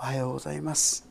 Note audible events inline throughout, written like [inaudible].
おはようございます。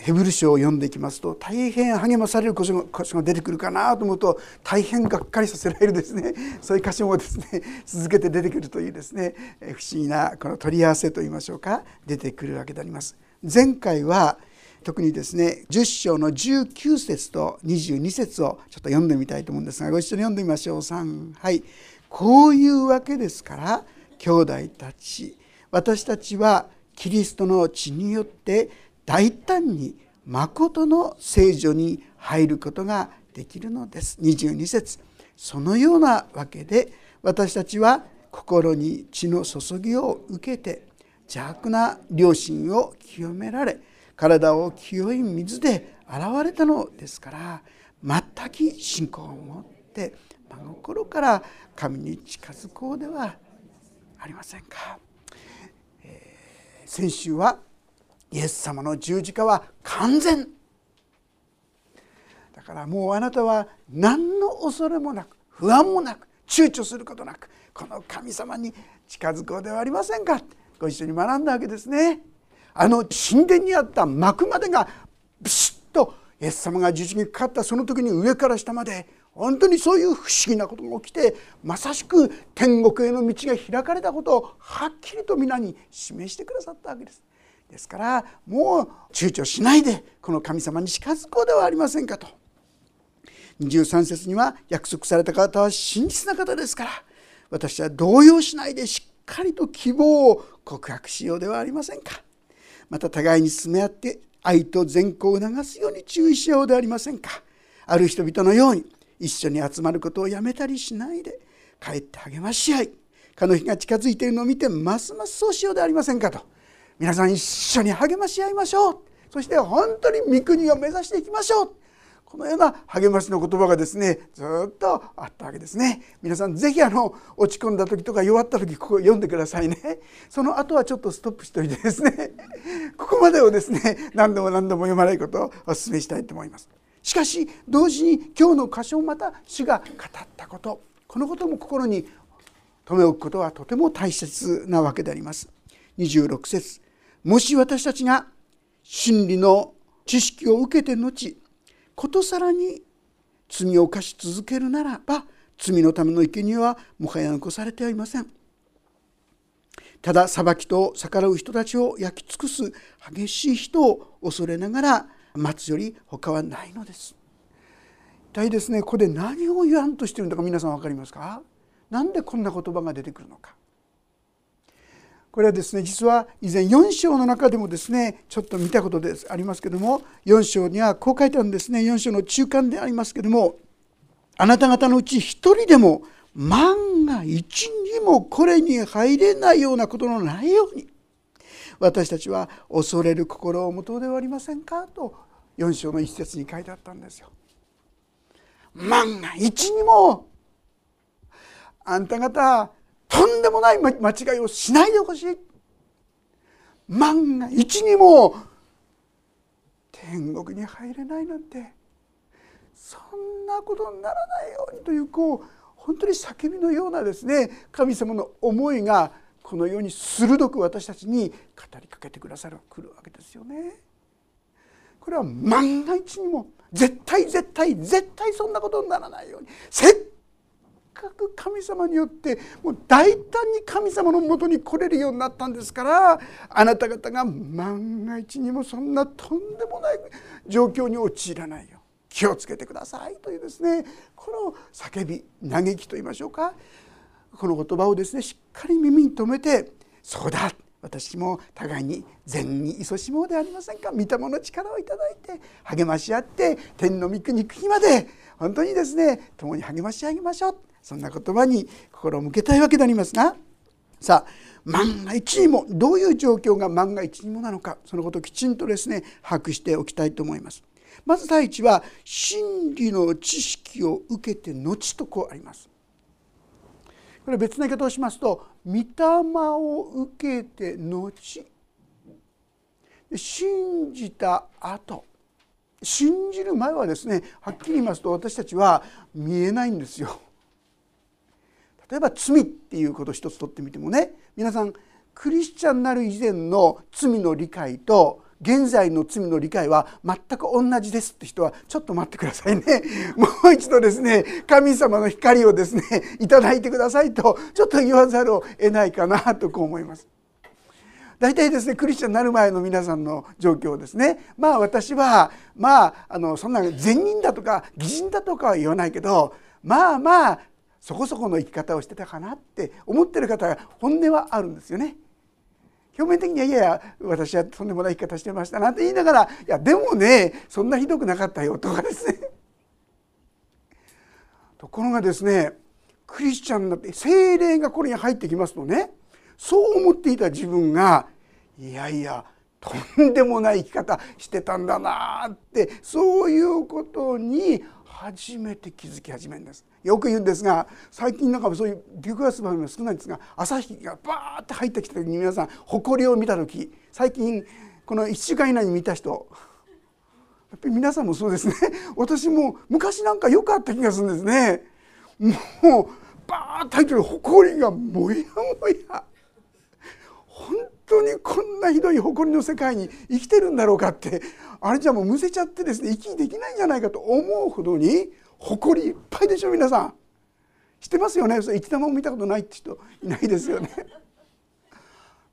ヘブル書を読んでいきますと大変励まされる箇所が出てくるかなと思うと大変がっかりさせられるですね。[laughs] そういう箇所もですね続けて出てくるというですね。不思議なこの取り合わせといいましょうか出てくるわけであります。前回は特にですね10章の19節と22節をちょっと読んでみたいと思うんですがご一緒に読んでみましょう。3はい。こういうわけですから兄弟たち私たちはキリストの血によって大胆に誠の聖女に入ることができるのです22節そのようなわけで私たちは心に血の注ぎを受けて邪悪な良心を清められ体を清い水で洗われたのですから全く信仰を持って真心から神に近づこうではありませんか。先週はイエス様の十字架は完全だからもうあなたは何の恐れもなく不安もなく躊躇することなくこの神様に近づこうではありませんか？ご一緒に学んだわけですね。あの神殿にあった幕までがビシッとイエス様が十字にかかったその時に上から下まで本当にそういう不思議なことが起きてまさしく天国への道が開かれたことをはっきりと皆に示してくださったわけです。ですからもう躊躇しないでこの神様に近づこうではありませんかと。23節には約束された方は真実な方ですから私は動揺しないでしっかりと希望を告白しようではありませんか。また互いに進め合って愛と善行を促すように注意しようではありませんか。ある人々のように一緒に集まることをやめたりしないで帰って励まし合い。かの日が近づいているのを見てますますそうしようではありませんかと。皆さん一緒に励まし合いましょう。そして本当に御国を目指していきましょう。このような励ましの言葉がですねずっとあったわけですね。皆さん是非あの落ち込んだ時とか弱った時ここ読んでくださいね。その後はちょっとストップしておいてですね。ここまでをですね何度も何度も読まないことをお勧めしたいと思います。しかし同時に今日の箇所をまた主が語ったこと。このことも心に留め置くことはとても大切なわけであります。26節。もし私たちが真理の知識を受けて後ことさらに罪を犯し続けるならば罪のための生贄はもはや残されてはいません。ただ裁きと逆らう人たちを焼き尽くす激しい人を恐れながら待つより他はないのです。一体ですねここで何を言わんとしているのか皆さん分かりますか？何でこんな言葉が出てくるのか？これはですね実は以前4章の中でもですねちょっと見たことでありますけども4章にはこう書いてあるんですね。4章の中間でありますけどもあなた方のうち一人でも万が一にもこれに入れないようなことのないように私たちは恐れる心を持とうではありませんか？と4章の一節に書いてあったんですよ。万が一にもあんた方とんでもない間違いをしないでほしい。万が一にも天国に入れないなんて。そんなことにならないようにというこう本当に叫びのようなですね神様の思いがこのように鋭く私たちに語りかけてくださるくるわけですよね。これは万が一にも絶対絶対絶対そんなことにならないように。せっかく神様によってもう大胆に神様のもとに来れるようになったんですからあなた方が万が一にもそんなとんでもない状況に陥らないよう気をつけてくださいというですねこの叫び嘆きと言いましょうか。この言葉をですねしっかり耳に留めてそうだ私も互いに善に勤しもうではありませんか御霊の力をいただいて励まし合って天の御国国まで本当にですね共に励まし上げましょうそんな言葉に心を向けたいわけでありますがさあ万が一にもどういう状況が万が一にもなのかそのことをきちんとですね把握しておきたいと思います。まず第一は真理の知識を受けて後とこうあります。これ別な言い方をしますと御霊を受けて後信じた後信じる前はですねはっきり言いますと私たちは見えないんですよ。例えば罪っていうことを一つ取ってみてもね皆さんクリスチャンになる以前の罪の理解と現在の罪の理解は全く同じですって人はちょっと待ってくださいね [laughs] もう一度ですね神様の光をですね [laughs] いただいてくださいとちょっと言わざるを得ないかなとこう思います。大体ですねクリスチャンになる前の皆さんの状況ですねまあ私はまああのそんな善人だとか義人だとかは言わないけどまあまあそこそこの生き方をしてたかなって思ってる方が本音はあるんですよね。表面的にはいやいや私はとんでもない生き方してましたなんて言いながらいやでもねそんなひどくなかったよとかですね。[laughs] ところがですねクリスチャンになって精霊がこれに入ってきますとねそう思っていた自分がいやいやとんでもない生き方してたんだなってそういうことに初めて気づき始めるんですよく言うんですが最近なんかそういうビューガス番組が少ないんですが朝日がバーッて入ってきた時に皆さん誇りを見た時最近この1週間以内に見た人やっぱり皆さんもそうですね。私も昔なんかよくあった気がするんですね。もうバーッと入ってる誇りがもやもや。本当にこんなひどい誇りの世界に生きてるんだろうかってあれじゃもうむせちゃってですね息できないんじゃないかと思うほどに誇りいっぱいでしょ皆さん。知ってますよね？それ一度も見たことないって人いないですよね。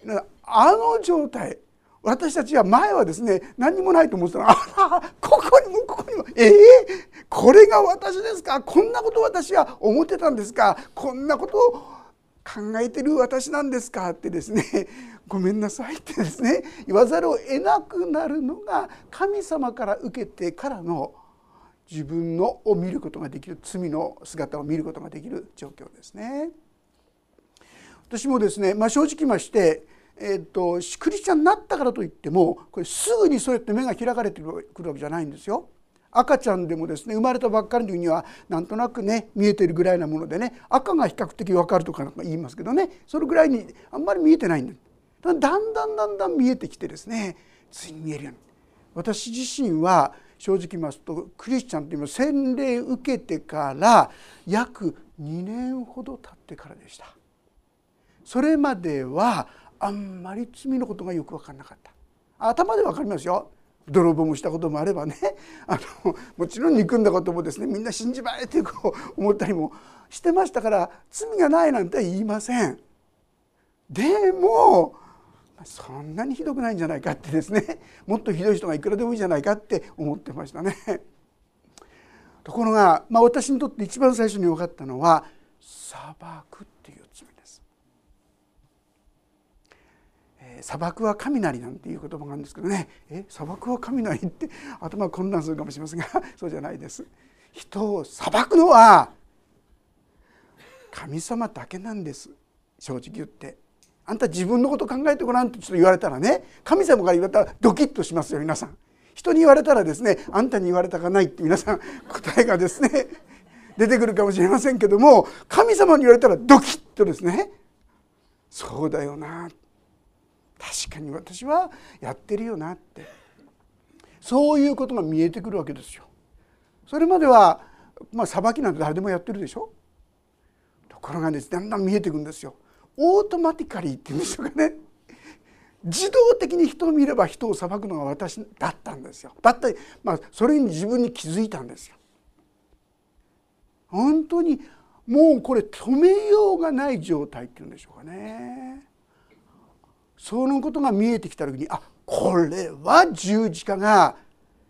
[laughs] あの状態私たちは前はですね何にもないと思ってたらあらここにもここにも。ええー、これが私ですか？こんなこと私は思ってたんですか？こんなことを考えてる私なんですか？ってですねごめんなさいってですね言わざるを得なくなるのが神様から受けてからの自分のを見ることができる罪の姿を見ることができる状況ですね。私もですね、まあ、正直まして、えーと、とクリスチャンになったからといってもこれすぐにそうやって目が開かれてくるわけじゃないんですよ。赤ちゃんでもですね生まれたばっかりの時にはなんとなくね見えてるぐらいなものでね赤が比較的分かるとか言いますけどねそれぐらいにあんまり見えてないんだだんだんだんだん見えてきてですねついに見えるように私自身は正直言いますとクリスチャンというのは洗礼受けてから約2年ほど経ってからでした。それまではあんまり罪のことがよく分からなかった。頭で分かりますよ。泥棒もしたこともあればね。あのもちろん憎んだこともですねみんな信じまえってこう思ったりもしてましたから罪がないなんて言いません。でもそんなにひどくないんじゃないかってですね。[laughs] もっとひどい人がいくらでもいいじゃないかって思ってましたね。[laughs] ところが、まあ、私にとって一番最初に分かったのは裁くっていう罪です。え砂漠は雷なんていう言葉があるんですけどね。え砂漠は雷って？[laughs] 頭混乱するかもしれませんがそうじゃないです。人を裁くのは神様だけなんです。正直言って。あんた自分のこと考えてごらんってちょっと言われたらね神様から言われたらドキッとしますよ皆さん。人に言われたらですねあんたに言われたかないって皆さん答えがですね出てくるかもしれませんけども神様に言われたらドキッとですね。そうだよな。確かに私はやってるよなって。そういうことが見えてくるわけですよ。それまではまあ裁きなんて誰でもやってるでしょ。ところがです、ね、だんだん見えてくるんですよ。オートマティカリーっていうんでしょうかね自動的に人を見れば人を裁くのが私だったんですよ。だったまあそれに自分に気づいたんですよ。本当にもうこれ止めようがない状態っていうんでしょうかね。そのことが見えてきた時にあこれは十字架が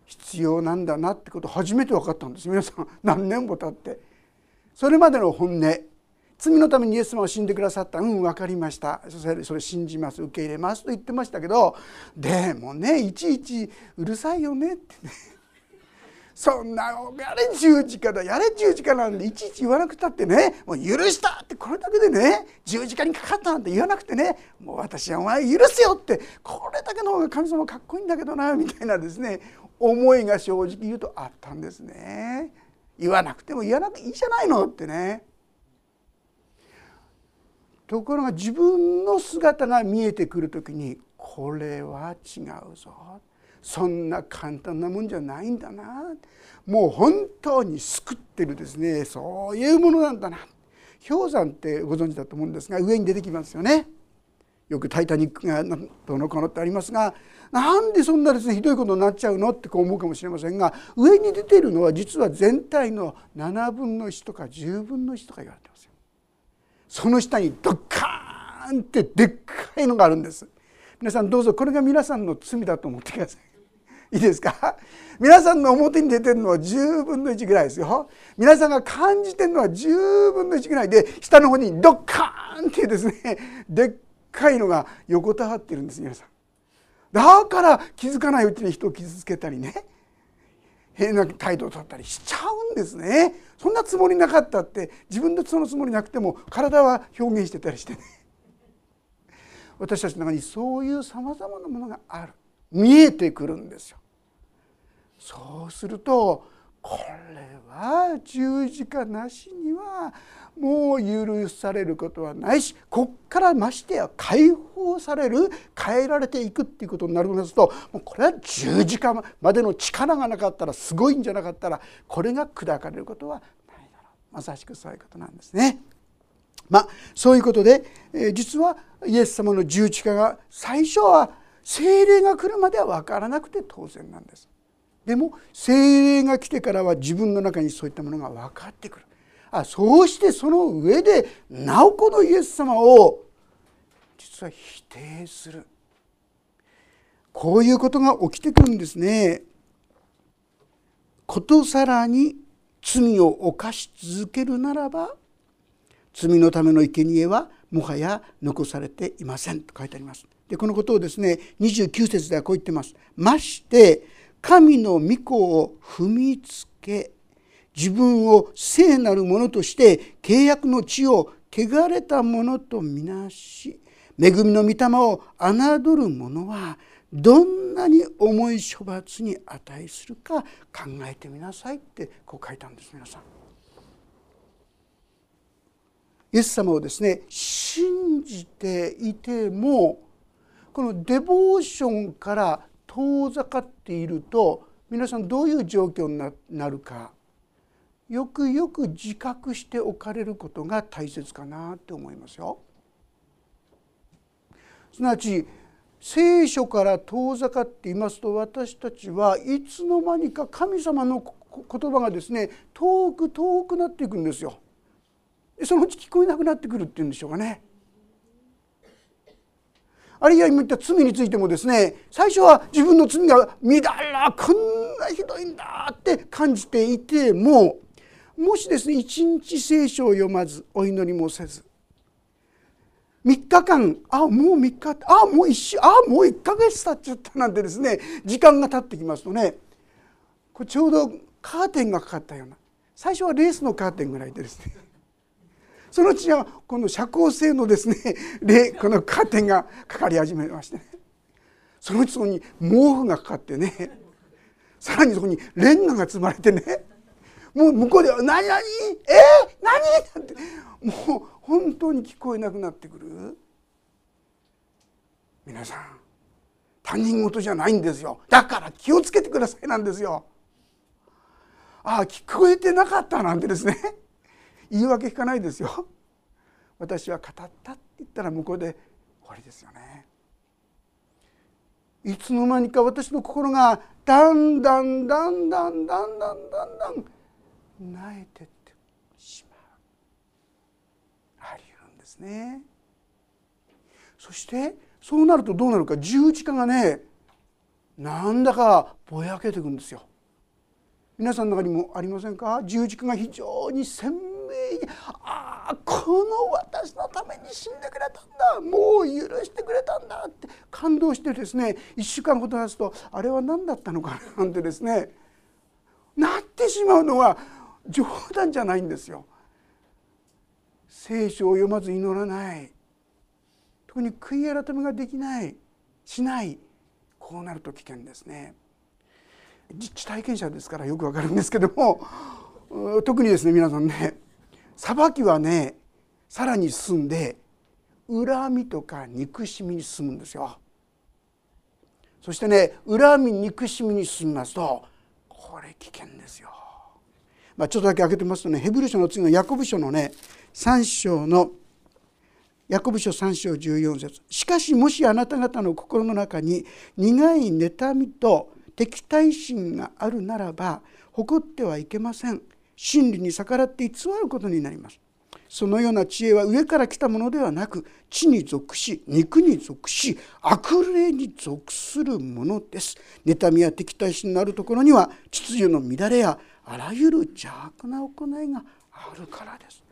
必要なんだなってこと初めて分かったんです皆さん何年も経ってそれまでの本音罪のためにイエス様を死んでくださった。うん分かりました。それそれ信じます。受け入れます。と言ってましたけどでもねいちいちうるさいよねってね。[laughs] そんなやれ十字架だ。やれ十字架なんでいちいち言わなくたってねもう許したってこれだけでね十字架にかかったなんて言わなくてねもう私はお前許すよってこれだけの方が神様かっこいいんだけどなみたいなですね思いが正直言うとあったんですね。言わなくても言わなくていいじゃないのってね。ところが自分の姿が見えてくる時にこれは違うぞ。そんな簡単なもんじゃないんだな。もう本当に救ってるですね。そういうものなんだな。氷山ってご存知だと思うんですが上に出てきますよね。よく「タイタニック」がどのこのってありますがなんでそんなですねひどいことになっちゃうのってこう思うかもしれませんが上に出ているのは実は全体の7分の1とか10分の1とか言われてますよ。その下にドッカーンってでっかいのがあるんです。皆さんどうぞこれが皆さんの罪だと思ってください。いいですか？皆さんの表に出てるのは10分の1ぐらいですよ。皆さんが感じてるのは10分の1ぐらいで下の方にドッカーンってですねでっかいのが横たわってるんです皆さん。だから気づかないうちに人を傷つけたりね変な態度をとったりしちゃうんですね。そんなつもりなかったって自分でそのつもりなくても体は表現してたりしてね。[laughs] 私たちの中にそういうさまざまなものがある。見えてくるんですよ。そうするとこれは十字架なしにはもう許されることはないしこっからましてや解放される変えられていくっていうことになりますともうこれは十字架までの力がなかったらすごいんじゃなかったらこれが砕かれることはないだろうまさしくそういうことなんですね。まあそういうことで、え、実はイエス様の十字架が最初は精霊が来るまでは分からなくて当然なんです。でも精霊が来てからは自分の中にそういったものが分かってくるあそうしてその上でなおこのイエス様を実は否定するこういうことが起きてくるんですね。ことさらに罪を犯し続けるならば罪のための生贄はもはや残されていませんと書いてあります。でこのことをですね29節ではこう言ってます。まして神の御子を踏みつけ自分を聖なるものとして契約の地を汚れたものとみなし恵みの御霊を侮る者はどんなに重い処罰に値するか考えてみなさいってこう書いたんです皆さん。イエス様をですね信じていてもこのデボーションから遠ざかっていると皆さんどういう状況になるかよくよく自覚しておかれることが大切かなって思いますよ。すなわち聖書から遠ざかっていますと私たちはいつの間にか神様の言葉がですね遠く遠くなっていくんですよ。そのうち聞こえなくなってくるっていうんでしょうかね。あるいは今言った罪についてもですね最初は自分の罪が乱らこんなひどいんだって感じていてももしですね一日聖書を読まずお祈りもせず3日間あもう3日あもう1週あもう1ヶ月経っちゃったなんてですね時間が経ってきますとねこれちょうどカーテンがかかったような最初はレースのカーテンぐらいでですね [laughs] そのうちはこの遮光性のですね [laughs] このカーテンがかかり始めましてねそのうちそこに毛布がかかってねさらにそこにレンガが積まれてねもう向こうで「何何？え？ー、何?」って。もう本当に聞こえなくなってくる？皆さん他人事じゃないんですよ。だから気をつけてくださいなんですよ。ああ聞こえてなかったなんてですね。[laughs] 言い訳聞かないですよ。私は語ったって言ったら向こうで終わりですよね。いつの間にか私の心がだんだんだんだんだんだんだんだん萎えてってしまう。あり得るんですね。そしてそうなるとどうなるか。十字架がねなんだかぼやけていくんですよ。皆さんの中にもありませんか？十字架が非常に鮮明にああこの私のために死んでくれたんだ。もう許してくれたんだ。って感動してですね1週間ほど経つとあれは何だったのかななんてですねなってしまうのは冗談じゃないんですよ。聖書を読まず祈らない特に悔い改めができないしないこうなると危険ですね。実地体験者ですからよくわかるんですけども特にですね皆さんね裁きはねさらに進んで恨みとか憎しみに進むんですよ。そしてね恨み憎しみに進みますとこれ危険ですよ。まあ、ちょっとだけ開けてますとねヘブル書の次のヤコブ書のね3章のヤコブ書3章14節。しかしもしあなた方の心の中に苦い妬みと敵対心があるならば誇ってはいけません。真理に逆らって偽ることになります。そのような知恵は上から来たものではなく地に属し肉に属し悪霊に属するものです。妬みや敵対心のあるところには秩序の乱れやあらゆる邪悪な行いがあるからです。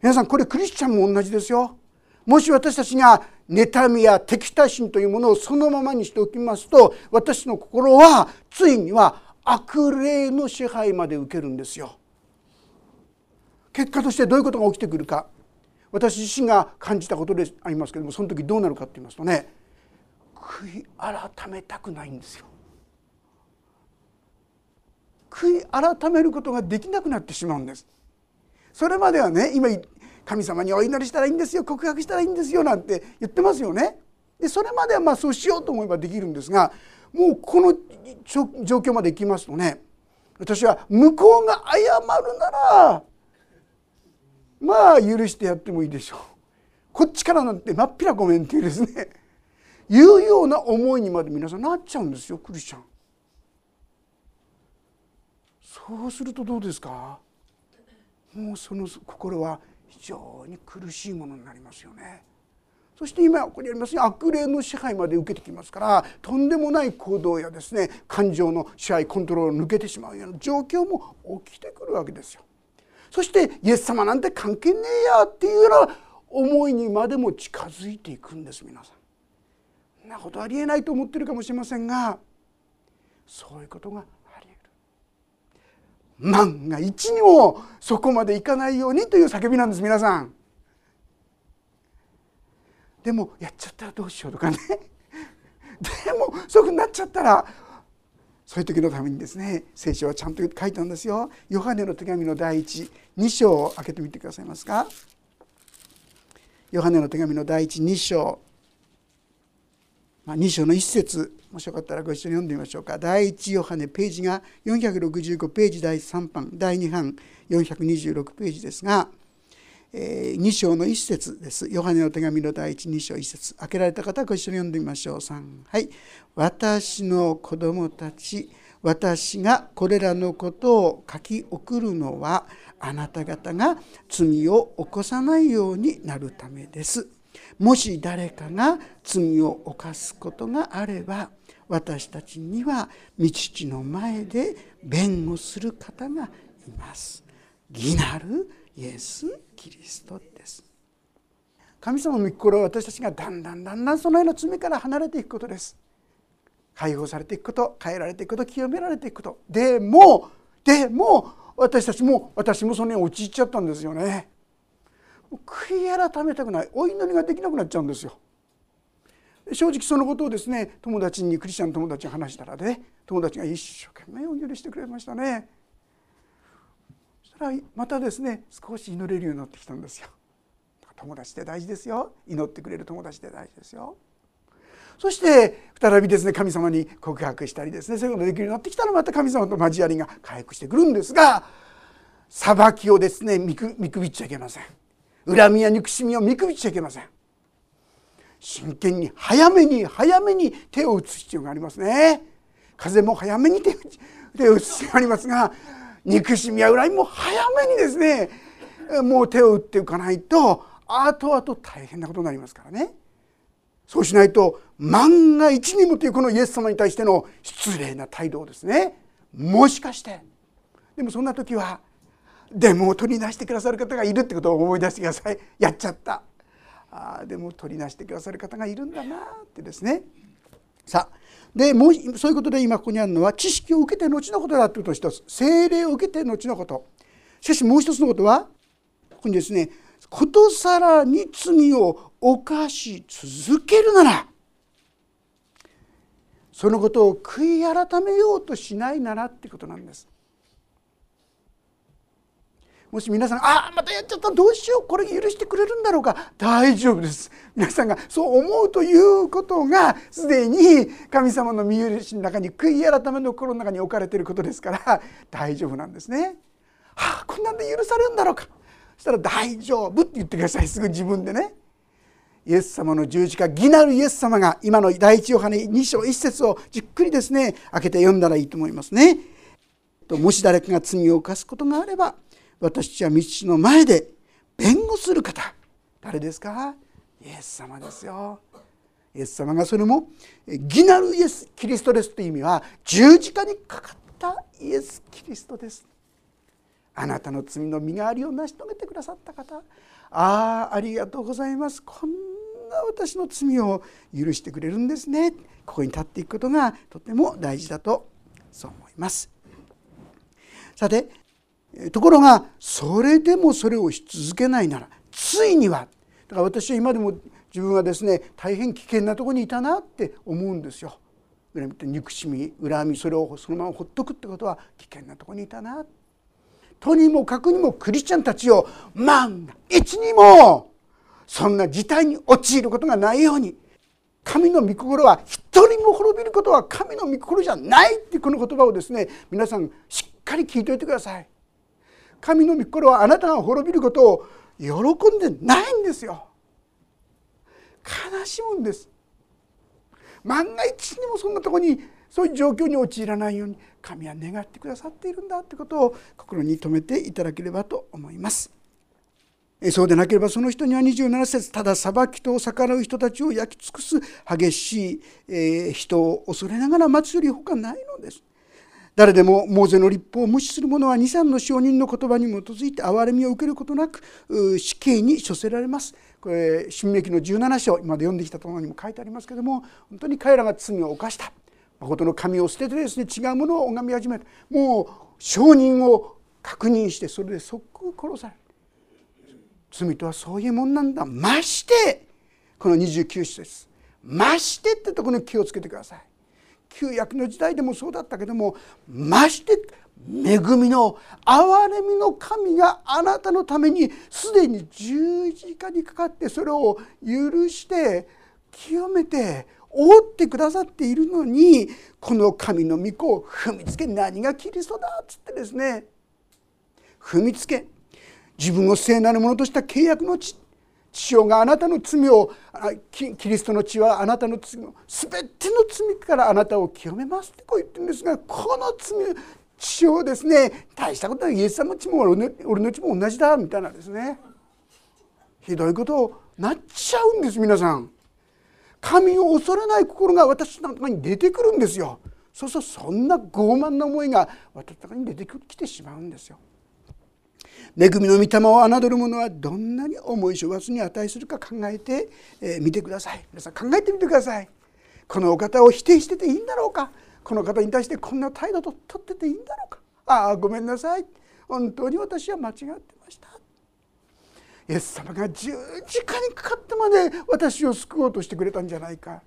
皆さんこれクリスチャンも同じですよ。もし私たちが妬みや敵対心というものをそのままにしておきますと私の心はついには悪霊の支配まで受けるんですよ。結果としてどういうことが起きてくるか。私自身が感じたことでありますけどもその時どうなるかって言いますとね悔い改めたくないんですよ。悔い改めることができなくなってしまうんです。それまではね今神様にお祈りしたらいいんですよ告白したらいいんですよなんて言ってますよね。でそれまではまあそうしようと思えばできるんですがもうこの状況までいきますとね私は向こうが謝るならまあ許してやってもいいでしょうこっちからなんてまっぴらごめんっていうですねいうような思いにまで皆さんなっちゃうんですよクリスチャンそうするとどうですか？もうその心は非常に苦しいものになりますよねそして今ここにありますように悪霊の支配まで受けてきますからとんでもない行動やですね感情の支配コントロールを抜けてしまうような状況も起きてくるわけですよ。そしてイエス様なんて関係ねえやっていうような思いにまでも近づいていくんです皆さん。そんなことありえないと思ってるかもしれませんがそういうことが。万が一にもそこまでいかないようにという叫びなんです皆さん。でもやっちゃったらどうしようとかね [laughs] でもそういうふうになっちゃったらそういう時のためにですね聖書はちゃんと書いたんですよ。ヨハネの手紙の第一2章を開けてみてくださいますか。ヨハネの手紙の第一2章、2章の1節もしよかったらご一緒に読んでみましょうか。第1ヨハネページが465ページ第3版第2版426ページですがえー2章の1節です。ヨハネの手紙の第1、2章1節開けられた方ご一緒に読んでみましょう。3はい。私の子供たち、私がこれらのことを書き送るのはあなた方が罪を起こさないようになるためです。もし誰かが罪を犯すことがあれば私たちには道父の前で弁護する方がいます。義なるイエス・キリストです。神様の御心は私たちがだんだんだんだんそのような罪から離れていくことです。解放されていくこと変えられていくこと清められていくこと。でもでも私たちも私もそのように陥っちゃったんですよね。悔い改めたくない。お祈りができなくなっちゃうんですよ。正直そのことをですね友達にクリスチャンの友達に話したらね友達が一生懸命お祈りしてくれましたね。そしたらまたですね少し祈れるようになってきたんですよ。友達って大事ですよ。祈ってくれる友達って大事ですよ。そして再びですね神様に告白したりですねそういうことができるようになってきたらまた神様と交わりが回復してくるんですが裁きをですね見くびっちゃいけません。恨みや憎しみを見くびっちゃいけません。真剣に早めに早めに手を打つ必要がありますね。風も早めに手を打つ必要がありますが憎しみや恨みも早めにですねもう手を打っていかないと後々大変なことになりますからね。そうしないと万が一にもというこのイエス様に対しての失礼な態度をですねもしかして。でもそんな時はでも取り出してくださる方がいるってことを思い出してください。やっちゃった。あでも取り出してくださる方がいるんだなってですね。さあでもうそういうことで今ここにあるのは知識を受けて後のことだということ一つ。精霊を受けて後のこと。しかしもう一つのことはここにですねことさらに罪を犯し続けるならそのことを悔い改めようとしないならってことなんです。もし皆さん「ああまたやっちゃったどうしようこれ許してくれるんだろうか」大丈夫です。皆さんがそう思うということがすでに神様の見許しの中に悔い改めの心の中に置かれていることですから大丈夫なんですね。はあこんなんで許されるんだろうか。そしたら大丈夫って言ってください。すぐ自分でね。イエス様の十字架義なるイエス様が今の第一ヨハネ2章1節をじっくりですね開けて読んだらいいと思いますね。もし誰かが罪を犯すことがあれば私たちは道の前で弁護する方。誰ですか？イエス様ですよ。イエス様がそれも義なるイエス・キリストですという意味は十字架にかかったイエス・キリストです。あなたの罪の身代わりを成し遂げてくださった方。ああありがとうございます。こんな私の罪を許してくれるんですね。ここに立っていくことがとても大事だとそう思います。さてところがそれでもそれをし続けないならついにはだから私は今でも自分はですね大変危険なとこにいたなって思うんですよ。憎しみ恨みそれをそのままほっとくってことは危険なとこにいたなとにもかくにもクリスチャンたちを万が一にもそんな事態に陥ることがないように神の御心は一人も滅びることは神の御心じゃないってこの言葉をですね皆さんしっかり聞いておいてください。神の御心はあなたが滅びることを喜んでないんですよ。悲しむんです。万が一にもそんなとこにそういう状況に陥らないように神は願ってくださっているんだということを心に留めていただければと思います。そうでなければその人には27節ただ裁きと逆らう人たちを焼き尽くす激しい人を恐れながら待つより他ないのです。誰でもモーゼの立法を無視する者は23の証人の言葉に基づいて憐れみを受けることなく死刑に処せられます。これ新明記の17章今まで読んできたところにも書いてありますけども本当に彼らが罪を犯した。誠の神を捨ててですね違うものを拝み始めた。もう証人を確認してそれで即刻殺される。罪とはそういうもんなんだ。ましてこの29節ましてってところに気をつけてください。旧約の時代でもそうだったけどもまして恵みの憐れみの神があなたのためにすでに十字架にかかってそれを許して清めて覆ってくださっているのにこの神の御子を踏みつけ何がキリストだっつってですね。踏みつけ。自分を聖なるものとした契約の地父親があなたの罪をキリストの血はあなたの罪を全ての罪からあなたを清めますってこう言ってるんですがこの罪血をですね大したことはイエス様の血も俺の血も同じだみたいなですねひどいことをなっちゃうんです皆さん。神を恐れない心が私の中に出てくるんですよ。そうするとそんな傲慢な思いが私の中に出てきてしまうんですよ。恵みの御霊を侮る者はどんなに重い処罰に値するか考えてみてください。皆さん考えてみてください。このお方を否定してていいんだろうか？この方に対してこんな態度と取ってていいんだろうか？ああごめんなさい。本当に私は間違ってました。イエス様が十字架にかかってまで私を救おうとしてくれたんじゃないか。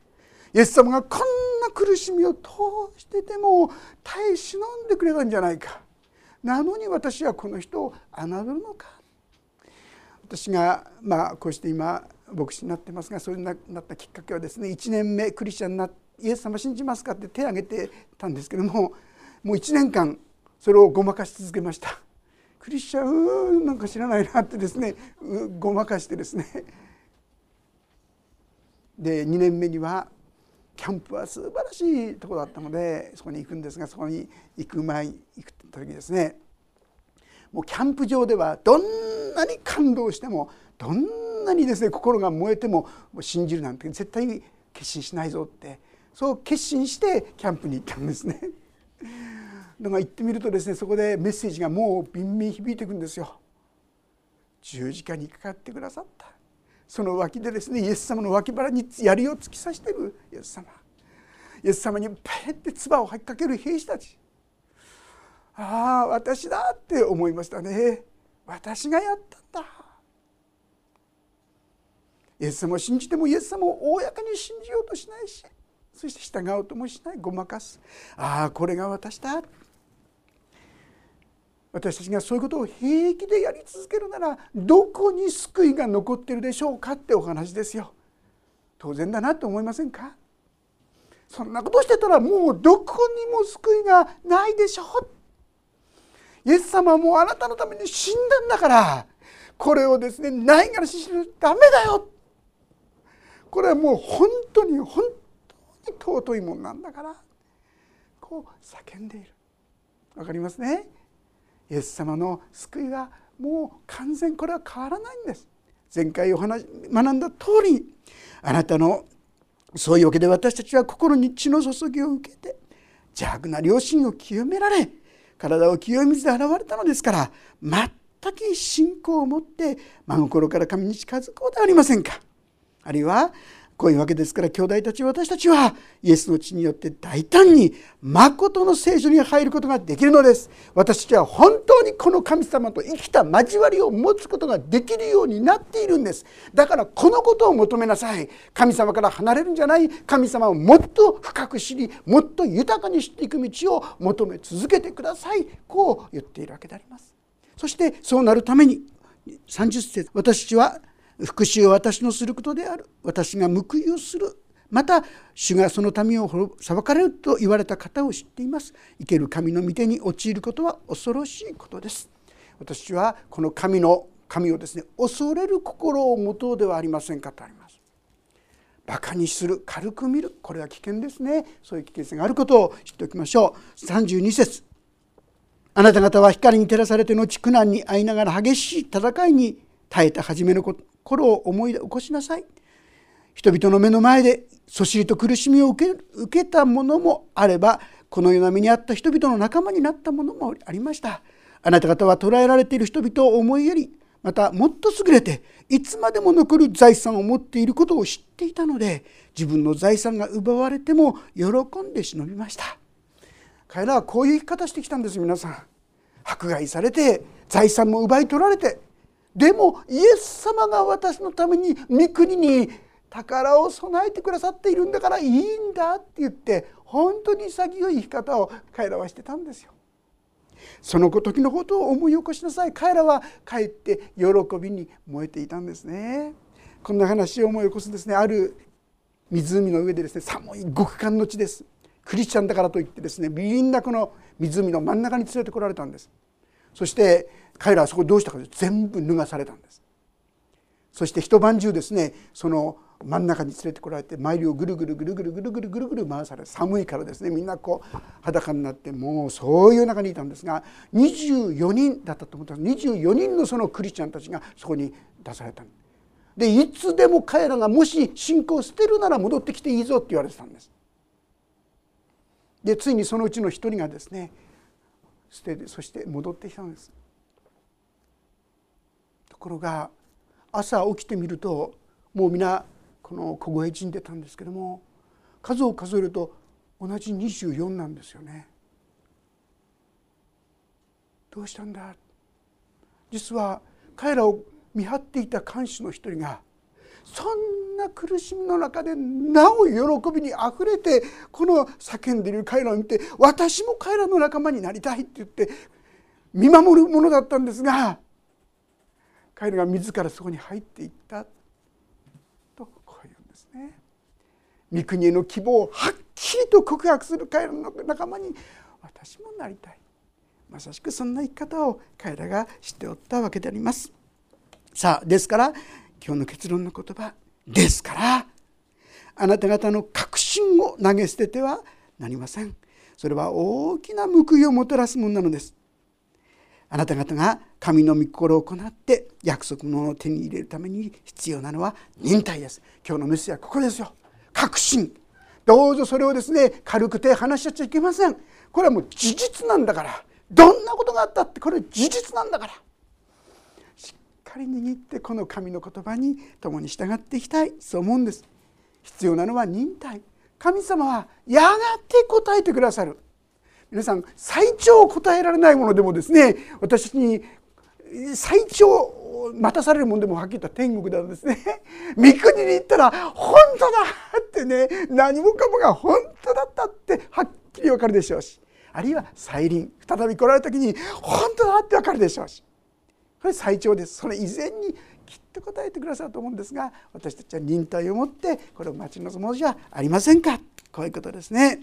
イエス様がこんな苦しみを通してても耐え忍んでくれたんじゃないか。なのに私はこの人を侮るのか。私がまあこうして今牧師になってますがそういうなったきっかけはですね1年目クリスチャンになイエス様信じますかって手を挙げてたんですけどももう1年間それをごまかし続けました。クリスチャンなんか知らないなってですねごまかしてですね。で2年目にはキャンプは素晴らしいとこだったのでそこに行くんですがそこに行く前に行く時ですねもうキャンプ場ではどんなに感動してもどんなにですね心が燃えても信じるなんて絶対に決心しないぞってそう決心してキャンプに行ったんですね。[laughs] だから行ってみるとですねそこでメッセージがもう敏明響いていくんですよ。十字架にかかってくださったその脇でですねイエス様の脇腹に槍を突き刺しているイエス様。イエス様にペンって唾を吐きかける兵士たち。ああ私だって思いましたね。私がやったんだ。イエス様を信じてもイエス様を公に信じようとしないしそして従おうともしないごまかす。ああこれが私だ私たちがそういうことを平気でやり続けるならどこに救いが残っているでしょうかってお話ですよ。当然だなと思いませんか？そんなことしてたらもうどこにも救いがないでしょう。イエス様はもうあなたのために死んだんだからこれをですねないがらししるダメだよこれはもう本当に本当に尊いもんなんだからこう叫んでいるわかりますね？イエス様の救いはもう完全これは変わらないんです。前回お話学んだ通りあなたのそういうわけで私たちは心に血の注ぎを受けて邪悪な良心を清められ体を清い水で洗われたのですから全く信仰を持って真心から神に近づこうではありませんか。あるいはこういうわけですから兄弟たち私たちはイエスの血によって大胆に誠の聖書に入ることができるのです。私たちは本当にこの神様と生きた交わりを持つことができるようになっているんです。だからこのことを求めなさい。神様から離れるんじゃない。神様をもっと深く知りもっと豊かにしていく道を求め続けてください。こう言っているわけであります。そしてそうなるために30節私は復讐を私のすることである。私が報いをする。また主がその民を裁かれると言われた方を知っています。生ける神の御手に陥ることは恐ろしいことです。私はこの神の神をですね恐れる心を持とうではありませんかとあります。バカにする軽く見る。これは危険ですね。そういう危険性があることを知っておきましょう。32節。あなた方は光に照らされて後苦難に遭いながら激しい戦いに耐えた初めの頃を思い起こしなさい。人々の目の前でそしりと苦しみを受け受けたものもあればこのような目にあった人々の仲間になったものもありました。あなた方は捕らえられている人々を思いやりまたもっと優れていつまでも残る財産を持っていることを知っていたので自分の財産が奪われても喜んで忍びました。彼らはこういう生き方してきたんです皆さん。迫害されて財産も奪い取られてでもイエス様が私のために御国に宝を備えてくださっているんだからいいんだって言って本当に潔い生き方を彼らはしてたんですよ。その時のことを思い起こしなさい彼らは帰って喜びに燃えていたんですね。こんな話を思い起こすですねある湖の上でですね寒い極寒の地ですクリスチャンだからといってですねみんなこの湖の真ん中に連れてこられたんですそして彼らはそこどうしたかというと全部脱がされたんです。そして一晩中ですねその真ん中に連れてこられて参りをぐるぐるぐるぐるぐるぐるぐるぐる回され寒いからですねみんなこう裸になってもうそういう中にいたんですが24人だったと思ったんです24人のそのクリスチャンたちがそこに出されたでいつでも彼らがもし信仰を捨てるなら戻ってきていいぞって言われてたんですでついにそのうちの一人がですね捨ててそして戻ってきたんですころが朝起きてみるともう皆この小声陣出たんですけども数を数えると同じ24なんですよね。どうしたんだ？実は彼らを見張っていた看守の一人がそんな苦しみの中でなお喜びにあふれてこの叫んでいる彼らを見て私も彼らの仲間になりたいって言って見守るものだったんですが彼らが自らそこに入っていったとこういうんですね。御国への希望をはっきりと告白する彼らの仲間に私もなりたいまさしくそんな生き方を彼らがしておったわけであります。さあですから今日の結論の言葉ですからあなた方の確信を投げ捨ててはなりません。それは大きな報いをもたらすものなのです。あなた方が神の御心を行って約束のを手に入れるために必要なのは忍耐です。今日のメッセージはここですよ。確信。どうぞそれをですね軽く手話しちゃいけません。これはもう事実なんだから。どんなことがあったってこれは事実なんだから。しっかり握ってこの神の言葉に共に従っていきたい。そう思うんです。必要なのは忍耐。神様はやがて答えてくださる。皆さん最長答えられないものでもですね私に最長待たされるものでもはっきり言った天国なんですね。[laughs] 三国に行ったら本当だってね何もかもが本当だったってはっきり分かるでしょうし。あるいは再臨。再び来られた時に本当だって分かるでしょうし。これ最長です。それ以前にきっと答えてくださると思うんですが私たちは忍耐を持ってこれを待ち望もうじゃありませんか。こういうことですね。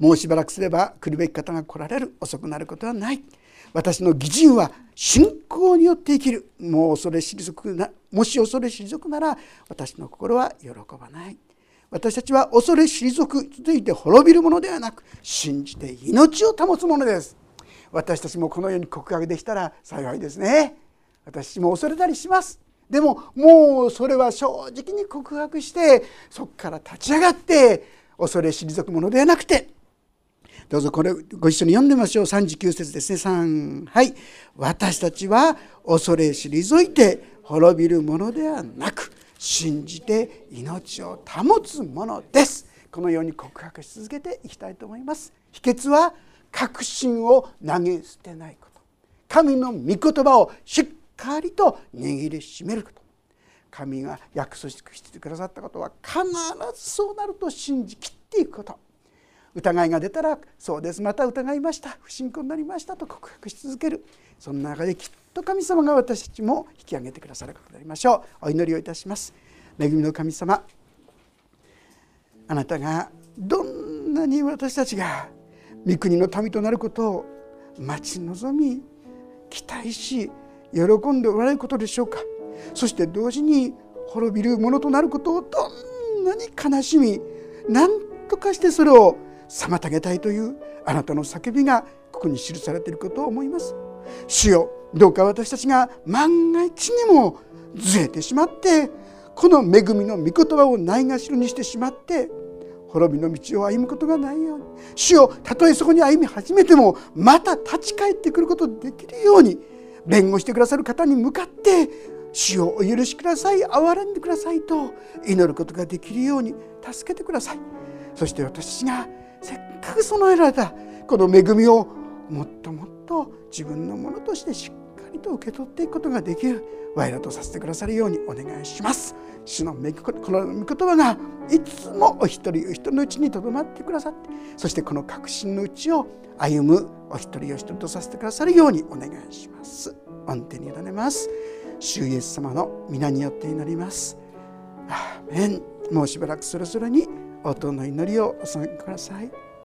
もうしばらくすれば来るべき方が来られる。遅くなることはない。私の義人は信仰によって生きる。もう恐れ退くなもし恐れ退くなら私の心は喜ばない。私たちは恐れ退く続いて滅びるものではなく信じて命を保つものです。私たちもこのように告白できたら幸いですね。私も恐れたりします。でももうそれは正直に告白してそこから立ち上がって恐れ退くものではなくてどうぞこれご一緒に読んでみましょう。39節ですね。3はい。私たちは恐れ退いて滅びるものではなく信じて命を保つものです。このように告白し続けていきたいと思います。秘訣は確信を投げ捨てないこと。神の御言葉をしっかりと握りしめること。神が約束してくださったことは必ずそうなると信じきっていくこと。疑いが出たら「そうですまた疑いました不信仰になりました」と告白し続ける。その中できっと神様が私たちも引き上げてくださることでありましょう。お祈りをいたします。恵みの神様あなたがどんなに私たちが御国の民となることを待ち望み期待し喜んでおられることでしょうか。そして同時に滅びるものとなることをどんなに悲しみ何とかしてそれを妨げたいというあなたの叫びがここに記されていることを思います。主よどうか私たちが万が一にもずれてしまってこの恵みの御言葉をないがしろにしてしまって滅びの道を歩むことがないように。主よたとえそこに歩み始めてもまた立ち返ってくることできるように弁護してくださる方に向かって主をお許しください憐れんでくださいと祈ることができるように助けてください。そして私がせっかく備えられたこの恵みをもっともっと自分のものとしてしっかりと受け取っていくことができる我らとさせてくださるようにお願いします。主のこの御言葉がいつもお一人お一人のうちにとどまってくださってそしてこの確信のうちを歩むお一人お一人とさせてくださるようにお願いします御手に委ねます主イエス様の皆によって祈りますアーメンもうしばらくそれぞれに音の祈りをお捧げください